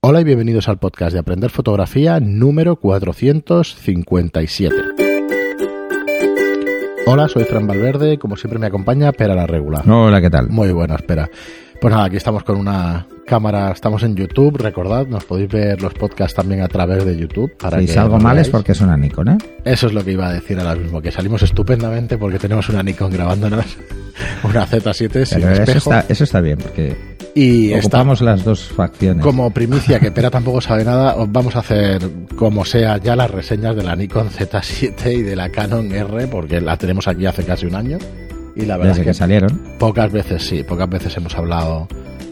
Hola y bienvenidos al podcast de Aprender Fotografía número 457. Hola, soy Fran Valverde como siempre me acompaña Pera la Regular. Hola, ¿qué tal? Muy buena, espera. Pues nada, aquí estamos con una cámara, estamos en YouTube, recordad, nos podéis ver los podcasts también a través de YouTube. Para si salgo mal es porque es una Nikon, ¿eh? Eso es lo que iba a decir ahora mismo, que salimos estupendamente porque tenemos una Nikon grabándonos, una Z7 sin Pero espejo. Eso está, eso está bien, porque y ocupamos las dos facciones. Como primicia, que Pera tampoco sabe nada, os vamos a hacer, como sea, ya las reseñas de la Nikon Z7 y de la Canon R, porque la tenemos aquí hace casi un año. Y la verdad Desde es que, que salieron. Pocas veces sí, pocas veces hemos hablado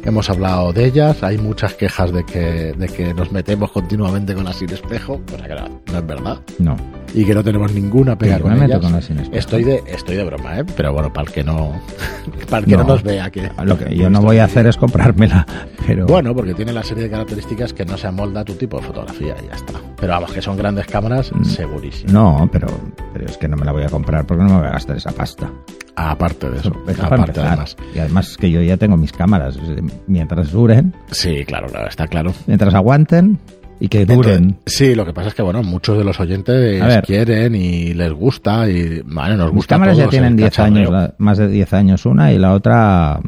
hemos hablado de ellas. Hay muchas quejas de que, de que nos metemos continuamente con la sin espejo, cosa que no, no es verdad. No. Y que no tenemos ninguna pega Sí, con ellas. con. Estoy de, estoy de broma, ¿eh? Pero bueno, para el que no, para el que no, No. nos vea que. Lo que yo no voy a hacer es comprármela, pero... Bueno, porque tiene la serie de características que no se amolda a tu tipo de fotografía y ya está. Pero vamos, que son grandes cámaras, segurísimo. Mm. No, pero, pero es que no me la voy a comprar porque no me voy a gastar esa pasta. Aparte de eso, Eso aparte además. Y además que yo ya tengo mis cámaras. Mientras duren, Sí, claro, claro, está claro. mientras aguanten y que duren. Entonces, sí, lo que pasa es que, bueno, muchos de los oyentes ver. quieren y les gusta y, vale, nos gusta a cámaras ya tienen el 10 años, cachondeo. la- más de 10 años una y la otra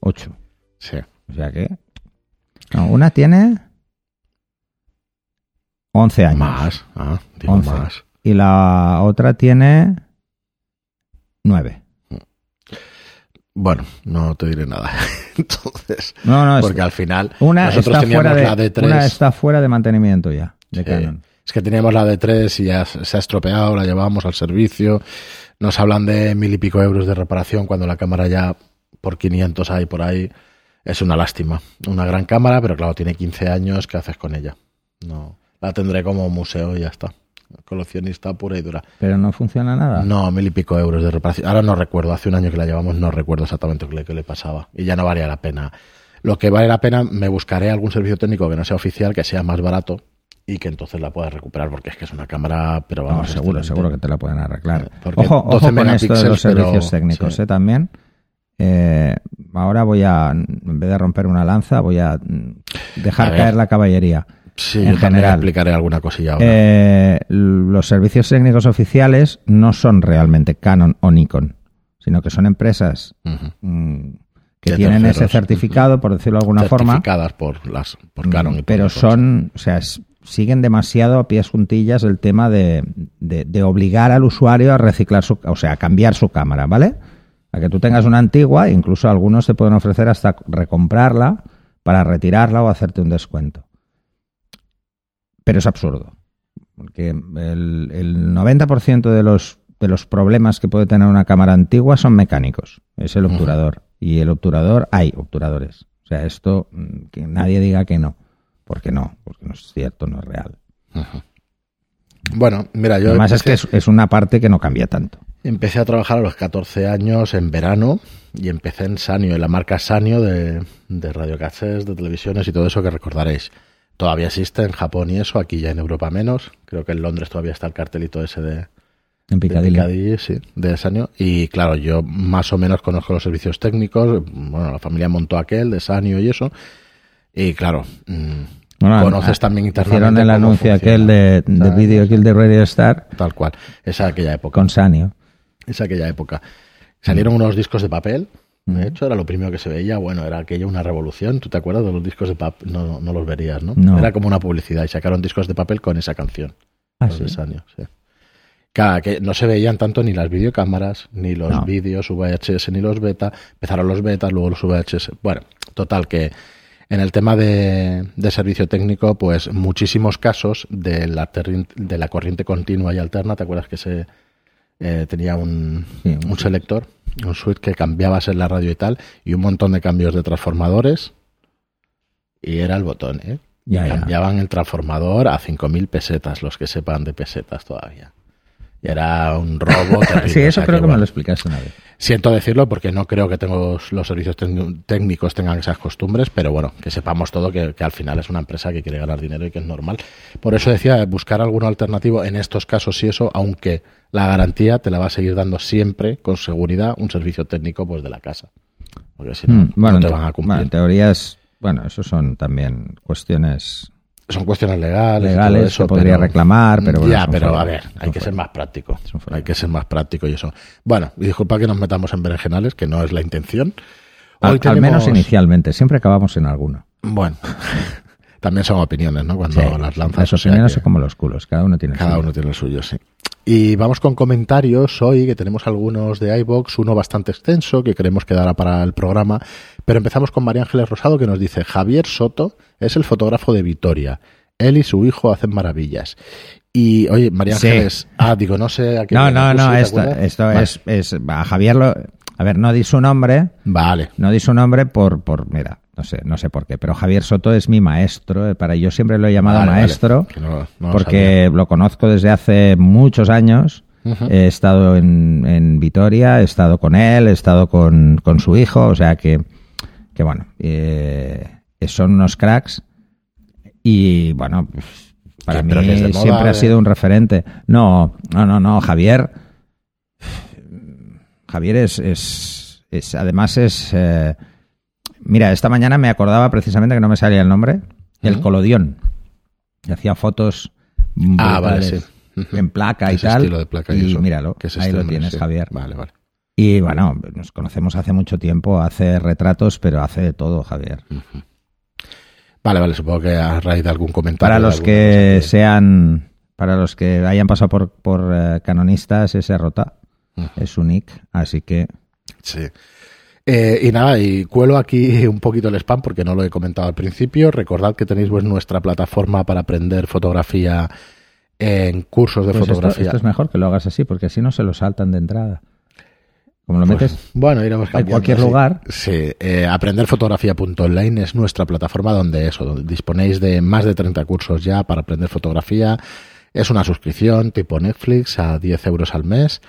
8. Sí. O sea que... No, una tiene 11 años. Más, ah, digo 11. más. Y la otra tiene 9. Bueno, no te diré nada. Entonces, No, no, es- porque al final una, nosotros está teníamos fuera de, la de 3 una está fuera de mantenimiento ya, de Sí. Canon. Es que teníamos la de 3 y ya se ha estropeado, la llevábamos al servicio. Nos hablan de mil y pico euros de reparación cuando la cámara ya por 500 hay por ahí. Es una lástima. Una gran cámara, pero claro, tiene 15 años. ¿Qué haces con ella? No. La tendré como museo y ya está. Coleccionista pura y dura. Pero no funciona nada. No, mil y pico euros de reparación. Ahora no recuerdo, hace un año que la llevamos, no recuerdo exactamente qué le, qué le pasaba. Y ya no valía la pena. Lo que vale la pena, me buscaré algún servicio técnico que no sea oficial, que sea más barato y que entonces la pueda recuperar, porque es que es una cámara, pero No, vamos, seguro, excelente. seguro que te la pueden arreglar. Porque Ojo, 12 ojo con esto de los pero- servicios técnicos, sí. ¿eh? También. Eh, ahora voy a, en vez de romper una lanza, voy a mm, dejar A caer la caballería. Sí, en yo general. explicaré alguna cosilla ahora. Eh, los servicios técnicos oficiales no son realmente Canon o Nikon, sino que son empresas mm, que De tienen ese certificado, por decirlo de alguna forma, Certificadas por las por Canon y por pero son, o sea, es- siguen demasiado a pies juntillas el tema de, de- de obligar al usuario a reciclar su, o sea, a cambiar su cámara, ¿vale? A que tú tengas una antigua, incluso algunos te pueden ofrecer hasta recomprarla para retirarla o hacerte un descuento. Pero es absurdo, porque el, el 90% de los, de los problemas que puede tener una cámara antigua son mecánicos, es el obturador. Y el obturador, hay obturadores. O sea, esto, mm, que nadie diga que no. Porque no, porque no es cierto, no es real. Bueno, mira, yo Además es que es, es una parte que no cambia tanto. empecé a trabajar a los 14 años en verano y empecé en Sanio, en la marca Sanio de, de de televisiones y todo eso que recordaréis. Todavía existe en Japón y eso, aquí ya en Europa menos. Creo que en Londres todavía está el cartelito ese de, En de Piccadilly. Piccadilly, sí, de Sanio. Y claro, yo más o menos conozco los servicios técnicos. Bueno, la familia montó aquel de Sanio y eso. Y claro, mm, Bueno, conoces también internamente. Hicieron el anuncio aquel de, de Video Kill de Radio Star Tal cual. Esa aquella época. con Sanio. Es aquella época. Salieron unos discos de papel. De hecho, era lo primero que se veía. Bueno, era aquella una revolución. ¿Tú te acuerdas de los discos de papel? No, no los verías, ¿no? No. Era como una publicidad y sacaron discos de papel con esa canción. Ah, los sí. Claro, que no se veían tanto ni las videocámaras, ni los No. vídeos VHS, ni los beta. Empezaron los betas, luego los VHS. Bueno, total que en el tema de, de servicio técnico, pues muchísimos casos de la, de la corriente continua y alterna. ¿Te acuerdas que se eh, tenía un, Sí, un selector, un switch que cambiabas en la radio y tal, y un montón de cambios de transformadores? Y era el botón, ¿eh? Ya, ya. Cambiaban el transformador a 5.000 pesetas, los que sepan de pesetas todavía. Y era un robo terrible. Sí, o eso sea creo que me bueno, lo explicaste una vez. Siento decirlo porque no creo que tengo los servicios técnicos tengan esas costumbres, pero bueno, que sepamos todo que, que al final es una empresa que quiere ganar dinero y que es normal. Por eso decía, buscar algún alternativo en estos casos y eso, aunque la garantía te la va a seguir dando siempre, con seguridad, un servicio técnico pues de la casa. Porque si no, Mm, bueno, no te en- van a bueno, cumplir. en teoría es bueno, eso son también cuestiones son cuestiones legales. legales eso, podría pero- reclamar, pero bueno, ya, pero a ver, hay que ser más práctico. Hay que ser más práctico y eso. Bueno, y disculpa que nos metamos en berenjenales, que no es la intención. Al, Hoy al menos inicialmente, siempre acabamos en alguno. Bueno, también son opiniones, ¿no? Cuando Sí, las lanzas. las o sea opiniones son como los culos, cada uno tiene el Cada suyo. uno tiene el suyo, sí. Y vamos con comentarios hoy, que tenemos algunos de iBox, uno bastante extenso, que queremos que dará para el programa. Pero empezamos con María Ángeles Rosado, que nos dice: Javier Soto es el fotógrafo de Vitoria. Él y su hijo hacen maravillas. Y, oye, María Sí. Ángeles, ah, digo, no sé a qué. No, no, no, ¿te esto, esto Vale. es, es. A Javier lo. A ver, no di su nombre, Vale. no di su nombre por, por. Mira, no sé, no sé por qué, pero Javier Soto es mi maestro. eh, Para yo siempre lo he llamado Vale, maestro. Que no- no lo sabía. porque lo conozco desde hace muchos años. He estado en, en Vitoria, he estado con él, he estado con, con su hijo, o sea que, que bueno, eh, son unos cracks y bueno, pues, para mí pero es moda, siempre ha eh. sido un referente. No, no, no, no, Javier. Javier es, es, es- además es... eh, mira, esta mañana me acordaba precisamente que no me salía el nombre, el. Colodión. que hacía fotos Ah, vale, sí. En placa y Ese tal. estilo de placa y, eso, míralo, que es ahí este lo hombre, tienes, sí. Javier. Vale, vale. Y bueno, nos conocemos hace mucho tiempo, hace retratos, pero hace de todo, Javier. Vale, vale, supongo que a raíz de algún comentario. Para los que cosa sean, para los que hayan pasado por, por eh, canonistas, ese rota Ujú. es su nick, así que Sí. Eh, y nada, y cuelo aquí un poquito el spam porque no lo he comentado al principio. Recordad que tenéis pues, nuestra plataforma para aprender fotografía en cursos de pues esto, fotografía. esto es mejor que lo hagas así, porque así no se lo saltan de entrada. Como lo Pues, metes bueno, iremos en cualquier sí. lugar, Sí, eh, aprenderfotografía.online es nuestra plataforma donde eso, donde disponéis de más de 30 cursos ya para aprender fotografía. Es una suscripción tipo Netflix a 10 euros al mes.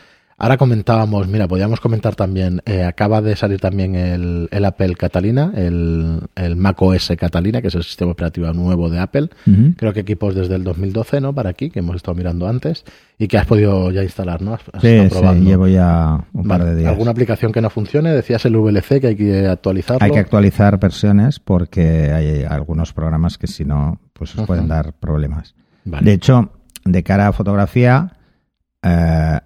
Ahora comentábamos, mira, podíamos comentar también, eh, acaba de salir también el, el Apple Catalina, el, el Mac OS Catalina, que es el sistema operativo nuevo de Apple. Creo que equipos desde el 2012, ¿no? Para aquí, que hemos estado mirando antes, y que has podido ya instalar, ¿no? Has, has sí, estado sí, llevo ya un par de días. ¿Alguna aplicación que no funcione? Decías el VLC que hay que actualizarlo. Hay que actualizar versiones porque hay algunos programas que si no, pues os pueden dar problemas. Vale. De hecho, de cara a fotografía, eh,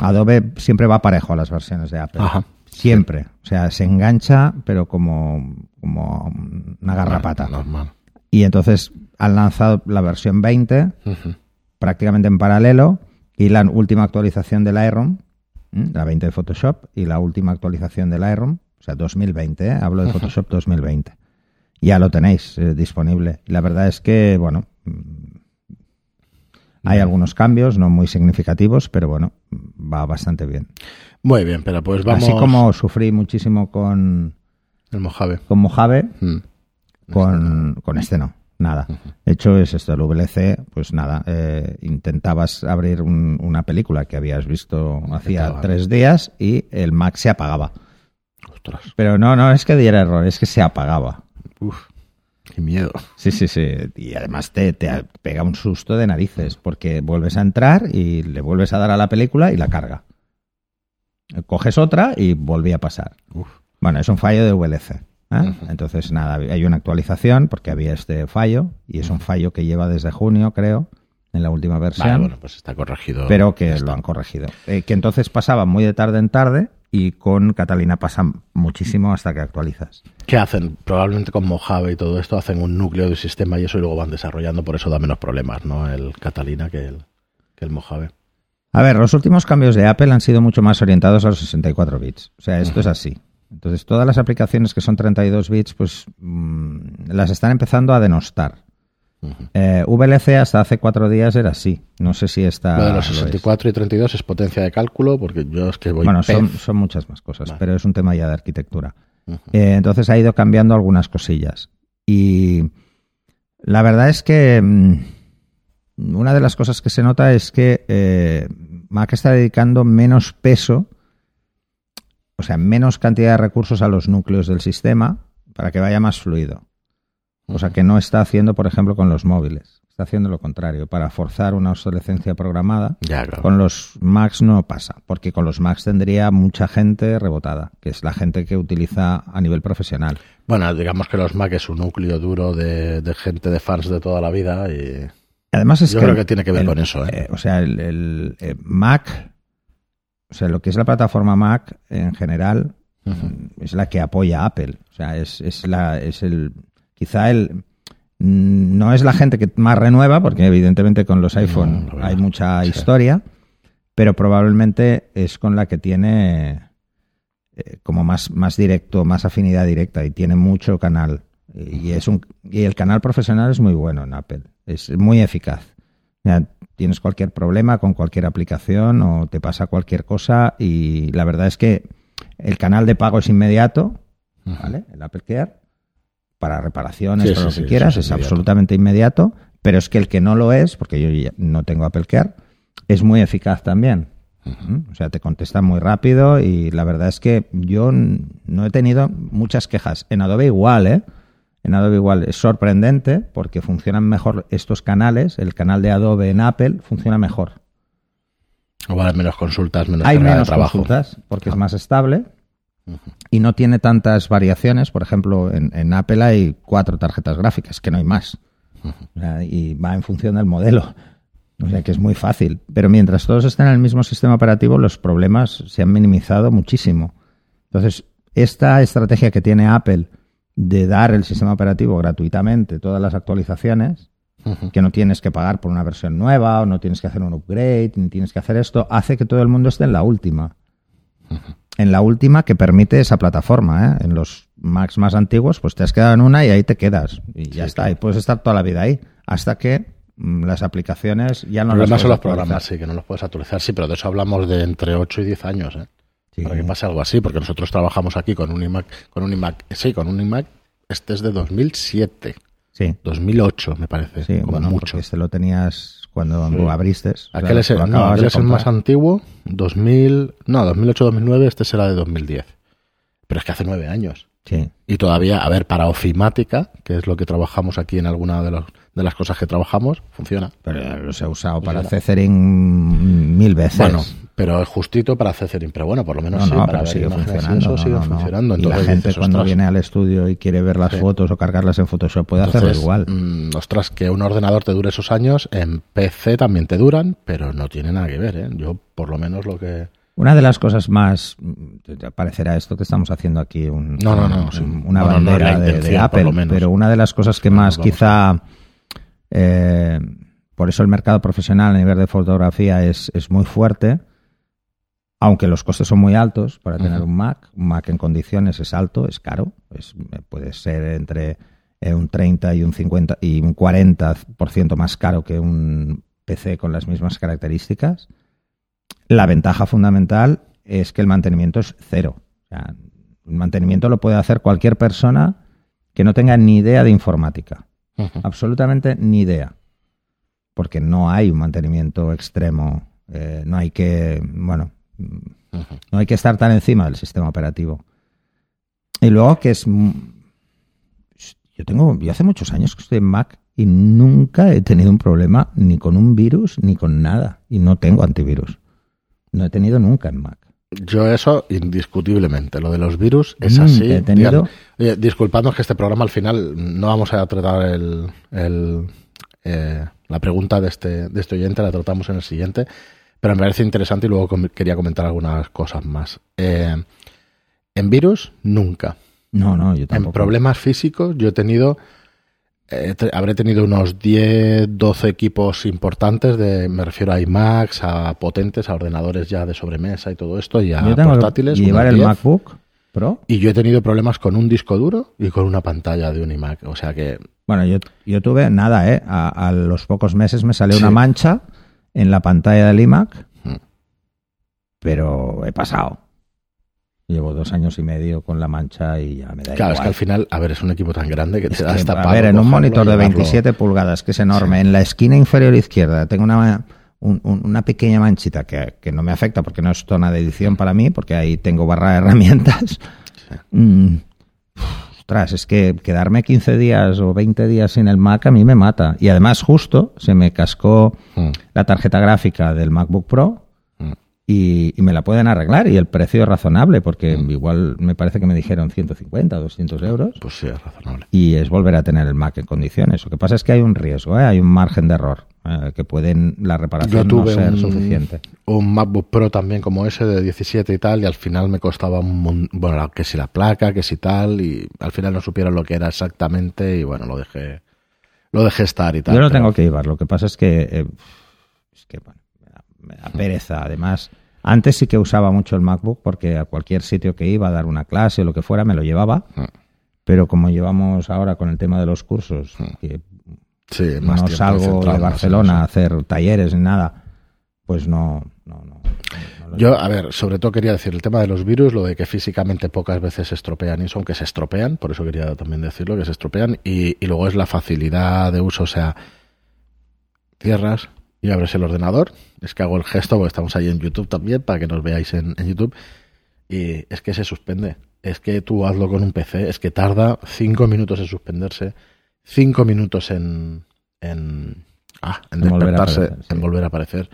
Adobe siempre va parejo a las versiones de Apple. Ajá. Siempre. O sea, se engancha, pero como, como una garrapata. Normal. Y entonces han lanzado la versión 20 Ujú. prácticamente en paralelo y la última actualización del Lightroom, la 20 de Photoshop y la última actualización del Lightroom, o sea, 2020, ¿eh? hablo de Photoshop 2020. Ya lo tenéis eh, disponible. La verdad es que, bueno, hay algunos cambios, no muy significativos, pero bueno, va bastante bien. Muy bien, pero pues vamos. Así como sufrí muchísimo con, El Mojave. con Mojave, Mm. con, con este no, nada. De hecho, es esto, el VLC, pues nada, eh, intentabas abrir un- una película que habías visto hacía tres días y el Mac se apagaba. Ostras. Pero no, no es que diera error, es que se apagaba. Uf. Qué miedo. Sí, sí, sí. Y además te, te pega un susto de narices porque vuelves a entrar y le vuelves a dar a la película y la carga. Coges otra y volví a pasar. Uf. Bueno, es un fallo de VLC. ¿eh? Entonces, nada, hay una actualización porque había este fallo y es un fallo que lleva desde junio, creo, en la última versión, Vale, bueno, pues está corregido. pero que lo han corregido. Eh, que entonces pasaba muy de tarde en tarde y con Catalina pasa muchísimo hasta que actualizas. ¿Qué hacen? Probablemente con Mojave y todo esto hacen un núcleo de sistema y eso y luego van desarrollando, por eso da menos problemas, ¿no? El Catalina que el, que el Mojave. A ver, los últimos cambios de Apple han sido mucho más orientados a los 64 bits. O sea, esto es así. Entonces, todas las aplicaciones que son 32 bits, pues mm, las están empezando a denostar. Eh, VLC hasta hace cuatro días era así. No sé si está. Lo de los lo es. 64 y 32 es potencia de cálculo, porque yo es que voy Bueno, son, muchas más cosas, Vale. pero es un tema ya de arquitectura. Eh, entonces ha ido cambiando algunas cosillas. Y la verdad es que mm, una de las cosas que se nota es que eh, Mac está dedicando menos peso, o sea, menos cantidad de recursos a los núcleos del sistema para que vaya más fluido. Cosa que no está haciendo, por ejemplo, con los móviles. está haciendo lo contrario, para forzar una obsolescencia programada. Ya, claro. Con los Macs no pasa, porque con los Macs tendría mucha gente rebotada, que es la gente que utiliza a nivel profesional. Bueno, digamos que los Mac es un núcleo duro de, de gente, de fans de toda la vida y... Además es Yo que creo que tiene que ver el- con eso, ¿eh? eh, o sea, el, el, eh, Mac, o sea, lo que es la plataforma Mac en general es la que apoya a Apple. O sea, es, es la, es el, quizá el, mm, no es la gente que más renueva, porque evidentemente con los iPhone hay mucha Sí. historia, pero probablemente es con la que tiene eh, como más, más directo, más afinidad directa y tiene mucho canal. Y, es un, y el canal profesional es muy bueno en Apple, es muy eficaz. Ya tienes cualquier problema con cualquier aplicación o te pasa cualquier cosa y la verdad es que el canal de pago es inmediato, ¿vale? El Apple Care para reparaciones, Sí, para sí, lo que sí, quieras, es inmediato. absolutamente inmediato, pero es que el que no lo es, porque yo ya no tengo Apple Care, es muy eficaz también. O sea, te contesta muy rápido y la verdad es que yo no he tenido muchas quejas. En Adobe igual, ¿eh? En Adobe igual es sorprendente porque funcionan mejor estos canales. El canal de Adobe en Apple funciona mejor. O vale, menos consultas, menos Hay de menos trabajo. consultas porque es más estable y no tiene tantas variaciones. Por ejemplo, en, en Apple hay cuatro tarjetas gráficas, que no hay más. O sea, y va en función del modelo. O sea que es muy fácil. Pero mientras todos estén en el mismo sistema operativo, los problemas se han minimizado muchísimo. Entonces, esta estrategia que tiene Apple de dar el sistema operativo gratuitamente, todas las actualizaciones, que no tienes que pagar por una versión nueva o no tienes que hacer un upgrade, ni tienes que hacer esto, hace que todo el mundo esté en la última. En la última que permite esa plataforma. ¿eh? En los Macs más antiguos, pues te has quedado en una y ahí te quedas. Y ya está. Y puedes estar toda la vida ahí. Hasta que mm, las aplicaciones ya no las problema son puedes los actualizar. programas, sí, que no los puedes actualizar, sí, pero de eso hablamos de entre 8 y 10 años, ¿eh? Sí. Para que pase algo así, porque nosotros trabajamos aquí con un iMac, con un iMac, sí, con un iMac, este es de 2007, Sí, 2008 me parece, sí. como Bueno, mucho. este lo tenías cuando lo abriste. o sea, Aquel es el, no, aquel es el más antiguo, 2000, no, 2008-2009, este será de 2010. Pero es que hace nueve años. Sí. Y todavía, a ver, para ofimática, que es lo que trabajamos aquí en alguna de, los- de las cosas que trabajamos, funciona. Pero los he usado para Funciona. Cethering mil veces. Bueno, pero es justito para Cethering, pero bueno, por lo menos no, sí, no, para ver sigue funcionando. eso sigue no. Y la gente dices, cuando viene al estudio y quiere ver las Sí. fotos o cargarlas en Photoshop puede hacerlo Entonces, igual. mm, ostras, que un ordenador te dure esos años, en PC también te duran, pero no tiene nada que ver, ¿eh? Yo, por lo menos, lo que... Una de las cosas más, mm, parecerá esto que estamos haciendo aquí, un- No, no, no, un- sí. una bandera de- Apple, pero una de las cosas que más vamos quizá, eh, por eso el mercado profesional a nivel de fotografía es, es muy fuerte, aunque los costes son muy altos para tener un Mac, un Mac en condiciones es alto, es caro, es- puede ser entre eh, un 30 y un 50 y un 40% más caro que un PC con las mismas características. La ventaja fundamental es que el mantenimiento es cero. O sea, el mantenimiento lo puede hacer cualquier persona que no tenga ni idea de informática. Absolutamente ni idea. Porque no hay un mantenimiento extremo. eh, no hay que, bueno, no hay que estar tan encima del sistema operativo. Y luego que es... Yo tengo, yo hace muchos años que estoy en Mac y nunca he tenido un problema ni con un virus ni con nada. Y no tengo antivirus. No he tenido nunca en Mac. Yo eso, indiscutiblemente, lo de los virus es Mm, así. he tenido- oye, disculpadnos que este programa al final no vamos a tratar el, el, eh, la pregunta de este, de este oyente, la tratamos en el siguiente, pero me parece interesante y luego com- quería comentar algunas cosas más. Eh, en virus, nunca. No, no, yo En tampoco. problemas físicos, yo he tenido, eh, te- habré tenido unos 10, 12 equipos importantes, de, me refiero a iMacs, a potentes, a ordenadores ya de sobremesa y todo esto, y a Yo tengo portátiles. que llevar el 10. MacBook Pro. Y yo he tenido problemas con un disco duro y con una pantalla de un iMac. O sea que, Bueno, yo, yo tuve nada, ¿eh? A, a los pocos meses me salió Sí. una mancha en la pantalla del iMac, Mm. pero he pasado. Llevo dos años y medio con la mancha y ya me da claro, es que igual. al final, a ver, es un equipo tan grande que Es te da hasta a ver, en un monitor de llevarlo. 27 pulgadas, que es enorme, en la esquina inferior izquierda tengo una, un- un- una pequeña manchita que, que no me afecta porque no es zona de edición para mí, porque ahí tengo barra de herramientas. Mm, ostras, es que quedarme 15 días o 20 días sin el Mac a mí me mata. Y además justo se me cascó Mm. la tarjeta gráfica del MacBook Pro Mm. y, y me la pueden arreglar y el precio es razonable porque igual me parece que me dijeron 150 o 200 euros Pues sí, es razonable. y es volver a tener el Mac en condiciones. Lo que pasa es que hay un riesgo, ¿eh? hay un margen de error, eh, que pueden la Yo reparación no ser un, suficiente. un MacBook Pro también como ese de 17 y tal, y al final me costaba un bueno, que si la placa, que si tal, y al final no supieron lo que era exactamente, y bueno, lo dejé, lo dejé estar y tal. Yo lo pero- tengo que llevar, lo que pasa es que, eh, es que bueno, me, da, me da pereza. Además, antes sí que usaba mucho el MacBook porque a cualquier sitio que iba a dar una clase o lo que fuera me lo llevaba. Mm. Pero como llevamos ahora con el tema de los cursos, que Sí, más no salgo de Barcelona a hacer talleres ni nada, pues no, no, no. Yo, a ver, sobre todo quería decir el tema de los virus, lo de que físicamente pocas veces se estropean y eso, aunque se estropean, por eso quería también decirlo, que se estropean, y, y luego es la facilidad de uso, o sea, cierras y abres el ordenador, es que hago el gesto, porque estamos ahí en YouTube también, para que nos veáis en, en YouTube, y es que se suspende, es que tú hazlo con un PC, es que tarda cinco minutos en suspenderse, cinco minutos en, en, ah, en En volver a aparecer, sí. en volver a aparecer.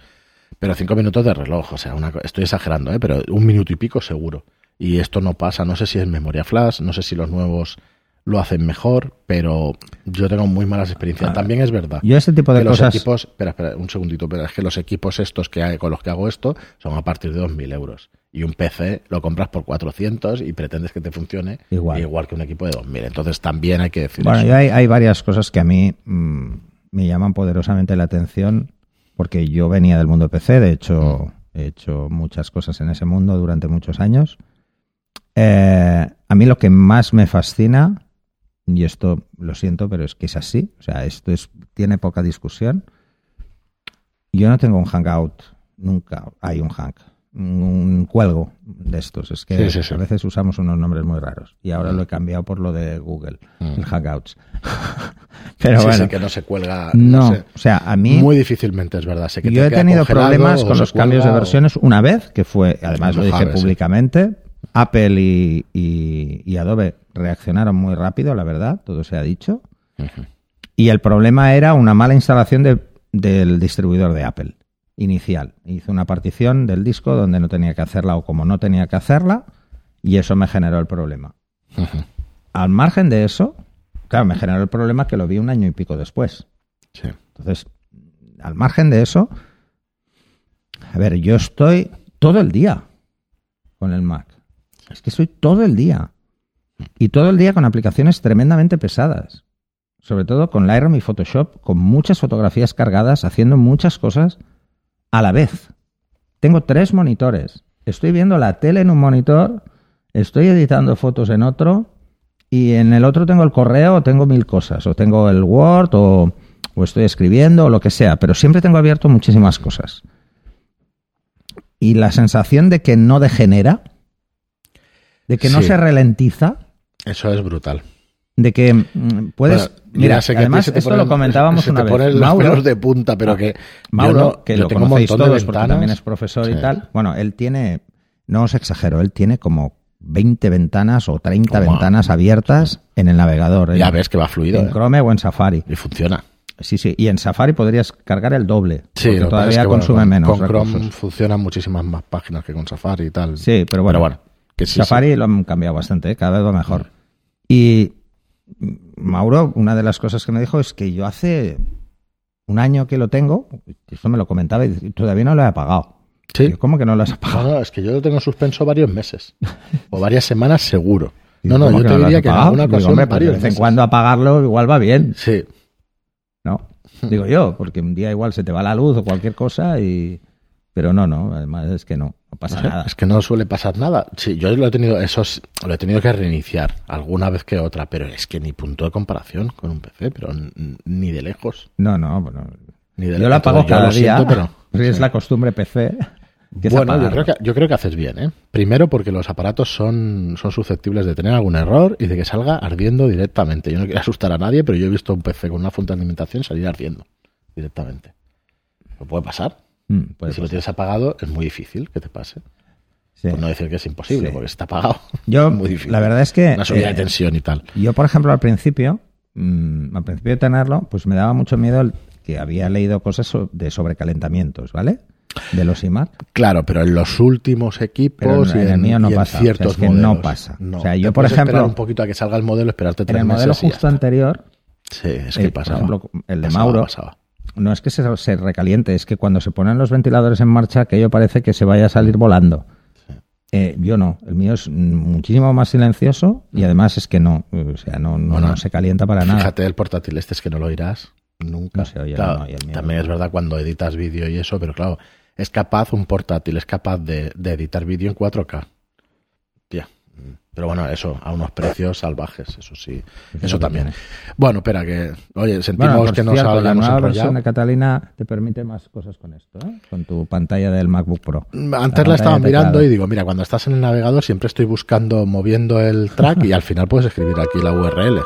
Pero cinco minutos de reloj, o sea, una, estoy exagerando, ¿eh? pero un minuto y pico seguro. Y esto no pasa, no sé si es memoria flash, no sé si los nuevos lo hacen mejor, pero yo tengo muy malas experiencias. También es verdad. Yo este tipo de que los cosas... equipos, espera, espera, un segundito, pero es que los equipos estos que hay, con los que hago esto son a partir de 2.000 euros. Y un PC lo compras por 400 y pretendes que te funcione Igual. igual que un equipo de 2.000. Entonces también hay que decir Bueno, eso. yo hay, hay varias cosas que a mí mm, me llaman poderosamente la atención porque yo venía del mundo PC, de hecho he hecho muchas cosas en ese mundo durante muchos años. Eh, a mí lo que más me fascina, y esto lo siento, pero es que es así, o sea, esto es, tiene poca discusión. Yo no tengo un hangout, nunca hay un hang, un cuelgo de estos. Es que Sí, sí, sí. a veces usamos unos nombres muy raros y ahora lo he cambiado por lo de Google, el Hangouts. pero bueno, que no se cuelga. no, sé. o sea, a mí Muy difícilmente es verdad. Sé que yo te he tenido problemas con los cambios de o- versiones una vez, que fue, además lo Lo dije sabes, públicamente, Apple y, y- y Adobe reaccionaron muy rápido, la verdad, todo se ha dicho. Y el problema era una mala instalación de- del distribuidor de Apple inicial. Hizo una partición del disco donde no tenía que hacerla o como no tenía que hacerla y eso me generó el problema. Al margen de eso, claro, me generó el problema que lo vi un año y pico después. Sí. Entonces, al margen de eso, a ver, yo estoy todo el día con el Mac. Es que estoy todo el día. Y todo el día con aplicaciones tremendamente pesadas. Sobre todo con Lightroom y Photoshop, con muchas fotografías cargadas, haciendo muchas cosas a la vez. Tengo tres monitores. Estoy viendo la tele en un monitor, estoy editando fotos en otro, y en el otro tengo el correo, o tengo mil cosas, o tengo el Word, o, o estoy escribiendo, o lo que sea, pero siempre tengo abierto muchísimas cosas. Y la sensación de que no degenera, de que no Sí. se ralentiza, Eso es brutal. De que mm, puedes... Bueno, mira, ya que además esto ponen- lo comentábamos se una te vez. los Mauro, pelos de punta, pero que Mauro, yo no- que yo lo tengo conocéis todos porque también es profesor Sí. y tal. Bueno, él tiene, no os exagero, él tiene como 20 ventanas o 30 Toma. ventanas abiertas en el navegador. Ya en, ves que va fluido. en ¿eh? Chrome o en Safari. Y funciona. Sí, sí. Y en Safari podrías cargar el doble. Sí, porque todavía es que, bueno, consume con, menos Con Chrome funcionan muchísimas más páginas que con Safari y tal. Sí, pero bueno. que sí, Safari sí. lo han cambiado bastante, ¿eh? cada vez va mejor. Y mm, Mauro, una de las cosas que me dijo es que yo hace un año que lo tengo, esto me lo comentaba y todavía no lo he apagado. Sí. Yo, ¿Cómo que no lo has No, apagado? no, es que yo lo tengo en suspenso varios meses. o varias semanas seguro. No, no, ¿cómo yo te has diría que en alguna Digo, ocasión hombre, pues de vez en cuando apagarlo igual va bien, Sí. ¿no? Digo yo, porque un día igual se te va la luz o cualquier cosa y... Pero no, no, además es que no, no pasa No nada. Es que no suele pasar nada. Sí, yo lo he tenido, eso sí, lo he tenido que reiniciar alguna vez que otra, pero es que ni punto de comparación con un PC, pero ni de lejos. No, no, bueno. Ni de Yo lejos. cada lo día, siento, pero- es la costumbre PC. es Bueno, yo creo, que, yo creo que haces bien, ¿eh? Primero porque los aparatos son, son susceptibles de tener algún error y de que salga ardiendo directamente. Yo no quiero asustar a nadie, pero yo he visto un PC con una fuente de alimentación salir ardiendo directamente. ¿Lo puede pasar? Mm, si lo tienes apagado, es muy difícil que te pase. Sí. Por no decir que es imposible, Sí. porque está pagado. Yo, Muy difícil. la verdad es que... Una subida eh, de tensión y tal. Yo, por ejemplo, al principio, mm, al principio de tenerlo, pues me daba mucho miedo el que había leído cosas de sobrecalentamientos, ¿vale? De los iMac. Claro, pero en los últimos equipos en y el en, mío no y en pasa, o sea, ciertos es que modelos. no pasa. O sea, yo, por puedes esperar ejemplo, un poquito a que salga el modelo, esperarte En tres el modelo meses y ya justo está. anterior, Sí, es que eh, por pasaba. ejemplo, el de Pasaba, Mauro, pasaba. No es que se, se recaliente, es que cuando se ponen los ventiladores en marcha, aquello parece que se vaya a salir volando. Eh, yo no, el mío es muchísimo más silencioso y además es que no, o sea, no, no, Bueno, no se calienta para nada. Fíjate, el portátil este es que no lo oirás nunca. No se oye, Claro, no, y el mío también no. es verdad cuando editas vídeo y eso, pero claro, es capaz, un portátil es capaz de, de editar vídeo en 4K. Tía. Mm. Pero bueno, eso, a unos precios salvajes, eso sí. Es Eso también. Bueno, espera, que, oye, sentimos Bueno, que nos cierto, la nueva versión de Catalina te permite más cosas con esto, ¿eh? con tu pantalla del MacBook Pro. Antes la, estaba mirando y digo, mira, cuando estás en el navegador siempre estoy buscando, moviendo el track y al final puedes escribir aquí la URL.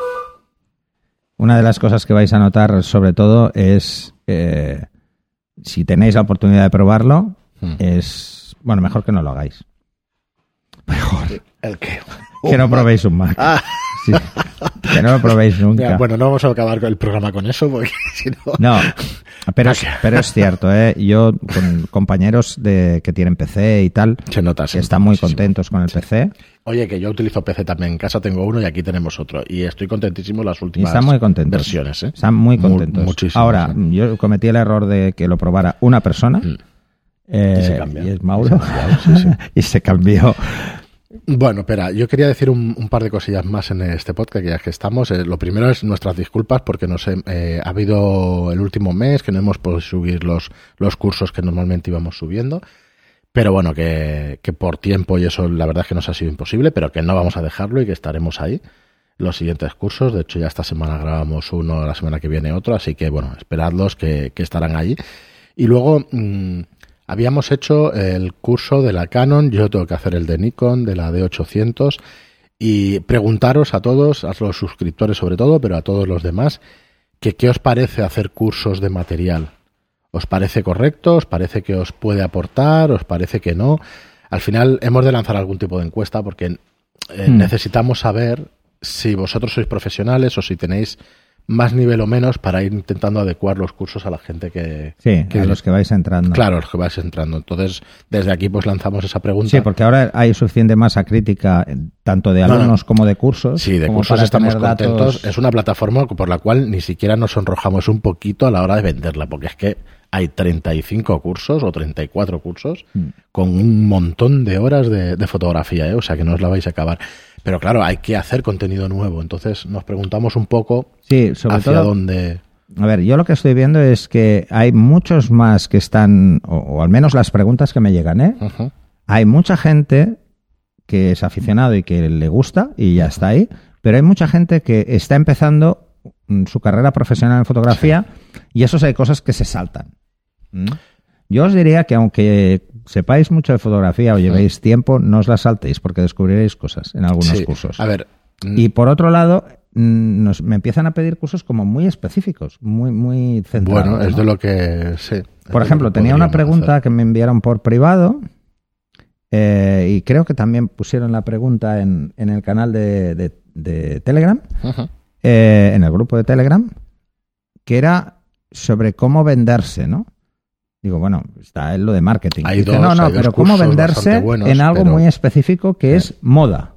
Una de las cosas que vais a notar sobre todo es, eh, si tenéis la oportunidad de probarlo, Hmm. es, bueno, mejor que no lo hagáis. Mejor ¿El qué? que no probéis un Mac. Ah, Sí, que no lo probéis nunca. ya, bueno, no vamos a acabar el programa con eso porque si no... No, pero es, pero es cierto, ¿eh? yo con compañeros de, que tienen PC y tal, Se nota, que están muy muchísimo. contentos con el PC Oye, que yo utilizo PC también. En casa tengo uno y aquí tenemos otro. Y estoy contentísimo las y últimas están muy contentos. versiones. ¿eh? Están muy Mu- contentos. muchísimo, Ahora, sí. yo cometí el error de que lo probara una persona. Mm. eh, Y se y es Mauro. Se sí, sí. y se cambió. Bueno, espera, yo quería decir un, par de cosillas más en este podcast, que ya que estamos. Eh, lo primero es nuestras disculpas porque no sé, eh, ha habido el último mes que no hemos podido subir los, los cursos que normalmente íbamos subiendo. Pero bueno, que, que por tiempo y eso la verdad es que nos ha sido imposible, pero que no vamos a dejarlo y que estaremos ahí. Los siguientes cursos, de hecho ya esta semana grabamos uno, la semana que viene otro, así que bueno, esperadlos que, que estarán allí. Y luego mm, habíamos hecho el curso de la Canon, yo tengo que hacer el de Nikon, de la D800, y preguntaros a todos, a los suscriptores sobre todo, pero a todos los demás, que qué os parece hacer cursos de material. ¿Os parece correcto? ¿Os parece que os puede aportar? ¿Os parece que no? Al final hemos de lanzar algún tipo de encuesta porque eh, Hmm. necesitamos saber si vosotros sois profesionales o si tenéis más nivel o menos para ir intentando adecuar los cursos a la gente que... Sí, que a los que vais entrando. Claro, los que vais entrando. Entonces, desde aquí pues lanzamos esa pregunta. Sí, porque ahora hay suficiente masa crítica, eh, tanto de No, no. alumnos como de cursos. Sí, de cursos estamos tener datos- contentos. Es una plataforma por la cual ni siquiera nos sonrojamos un poquito a la hora de venderla, porque es que hay 35 cursos o 34 cursos Mm. con un montón de horas de, de fotografía, ¿eh? o sea que no os la vais a acabar. Pero claro, hay que hacer contenido nuevo, entonces nos preguntamos un poco Sí, sobre hacia todo. dónde... A ver, yo lo que estoy viendo es que hay muchos más que están, o, o al menos las preguntas que me llegan, ¿eh? Hay mucha gente que es aficionado y que le gusta y ya está ahí, pero hay mucha gente que está empezando mm, su carrera profesional en fotografía y esos hay cosas que se saltan. ¿Mm? Yo os diría que aunque sepáis mucho de fotografía o llevéis tiempo, no os las saltéis porque descubriréis cosas en algunos Sí. cursos. A ver, mm, Y por otro lado, mm, nos, me empiezan a pedir cursos como muy específicos, muy, muy centrados. bueno, es ¿no? de lo que sé. Por ejemplo, tenía una pregunta que me enviaron por privado eh, y creo que también pusieron la pregunta en, en el canal de, de- de Telegram, eh, en el grupo de Telegram, que era sobre cómo venderse, ¿no? Digo, bueno, está en lo de marketing. Hay Dice, dos- no, no, hay pero cómo venderse buenos, en algo pero- muy específico que es moda.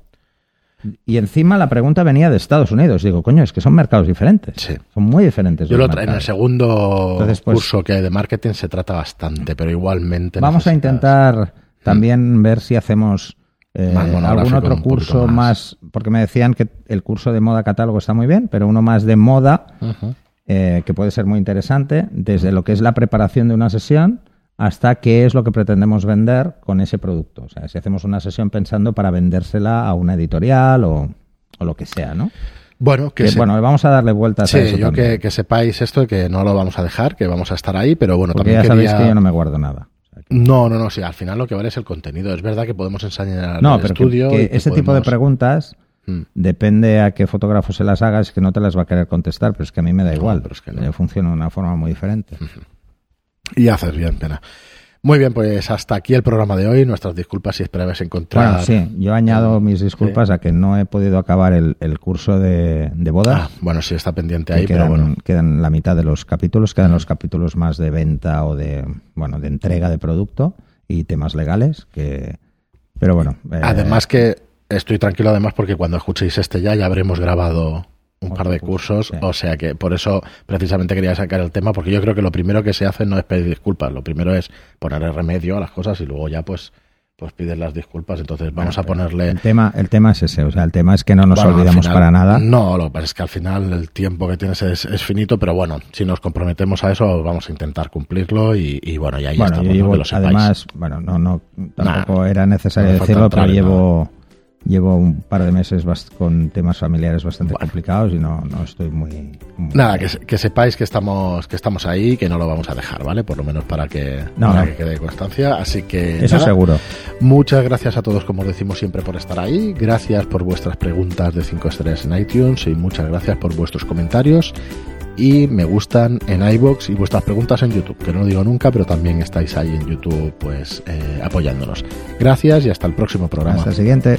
Y encima la pregunta venía de Estados Unidos. Digo, coño, es que son mercados diferentes. Sí. Son muy diferentes. Yo lo en el segundo Entonces, pues- curso que hay de marketing se trata bastante, pero igualmente. Vamos a intentar también ver si hacemos eh, algún otro curso más. más. porque me decían que el curso de moda catálogo está muy bien, pero uno más de moda, Ujú. Eh, que puede ser muy interesante, desde lo que es la preparación de una sesión hasta qué es lo que pretendemos vender con ese producto. O sea, si hacemos una sesión pensando para vendérsela a una editorial o, o lo que sea, ¿no? Bueno, que, Que, se- bueno, vamos a darle vueltas a sí, eso yo que, que sepáis esto que no lo vamos a dejar, que vamos a estar ahí, pero bueno, porque también ya sabéis quería... que yo no me guardo nada. No, no, no, sí, al final lo que vale es el contenido. Es verdad que podemos enseñar No, el pero estudio. que ese tipo de preguntas Mm. Depende a qué fotógrafo se las hagas, que no te las va a querer contestar, pero es que a mí me da No, igual. pero es que no. Yo funciono de una forma muy diferente. Y haces bien, pena. Muy bien, pues hasta aquí el programa de hoy. Nuestras disculpas si esperabas encontrar. Bueno, sí, yo añado mis disculpas a que no he podido acabar el, el curso de, de bodas. Ah, bueno, sí, está pendiente ahí, quedan, pero bueno. quedan la mitad de los capítulos, quedan los capítulos más de venta o de bueno de entrega de producto y temas legales que pero bueno eh, Además que estoy tranquilo además porque cuando escuchéis este ya ya habremos grabado un par de cursos, sí. o sea que por eso precisamente quería sacar el tema porque yo creo que lo primero que se hace no es pedir disculpas, lo primero es ponerle remedio a las cosas y luego ya pues pues pides las disculpas, entonces vamos a ponerle el tema el tema es ese o sea el tema es que no nos Bueno, olvidamos final- para nada No, lo que pasa es que al final el tiempo que tienes es, es finito, pero bueno, si nos comprometemos a eso, vamos a intentar cumplirlo y, y bueno, ya, ya bueno estamos, yo llevo que lo sepáis. además bueno no no tampoco Nah, era necesario no decirlo pero en llevo un par de meses con temas familiares bastante Bueno. complicados y no no estoy muy, muy- Nada, que, que sepáis que estamos que estamos ahí, que no lo vamos a dejar, ¿vale? Por lo menos para que, No, para no. que quede constancia. Así que eso nada, seguro Muchas gracias a todos, como os decimos siempre, por estar ahí. Gracias por vuestras preguntas de 5 estrellas en iTunes y muchas gracias por vuestros comentarios y me gustan en iBox y vuestras preguntas en YouTube, que no lo digo nunca, pero también estáis ahí en YouTube, pues eh, apoyándonos. Gracias y hasta el próximo programa. hasta el siguiente